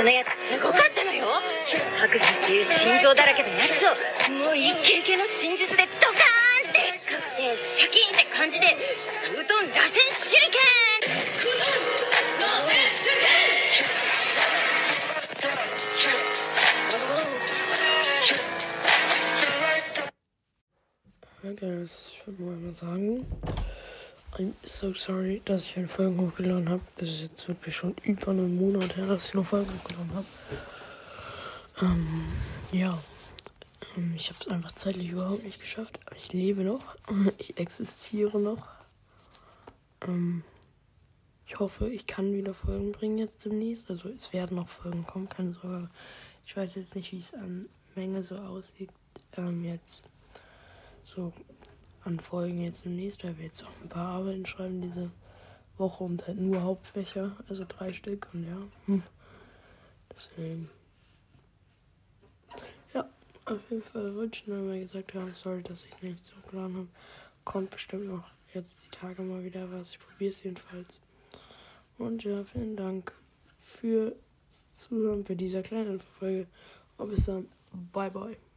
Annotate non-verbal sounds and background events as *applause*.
このやつすごかったのよ。白山っていう心臓だらけのやつをもうイケイケの真術でドカーンってかくてシャキーンって感じでうどん螺旋手裏剣「Ja, guys, ich würde nur einmal sagen, I'm so sorry, dass ich eine Folge hochgeladen habe. Es ist jetzt wirklich schon über einen Monat her, dass ich noch Folgen hochgeladen habe. Ähm, ja, ähm, ich habe es einfach zeitlich überhaupt nicht geschafft. Ich lebe noch, *laughs* ich existiere noch. Ähm, ich hoffe, ich kann wieder Folgen bringen jetzt demnächst. Also es werden noch Folgen kommen, keine Sorge. Ich weiß jetzt nicht, wie es an Menge so aussieht. Ähm, jetzt so an Folgen jetzt demnächst, weil wir jetzt auch ein paar Arbeiten schreiben diese Woche und halt nur Hauptfächer, also drei Stück und ja. Hm. Deswegen. Ja, auf jeden Fall ich nur mal gesagt haben, sorry, dass ich nicht so geladen habe. Kommt bestimmt noch jetzt die Tage mal wieder was. Ich probiere es jedenfalls. Und ja, vielen Dank für Zuhören bei dieser kleinen Folge. Bis dann. Bye bye.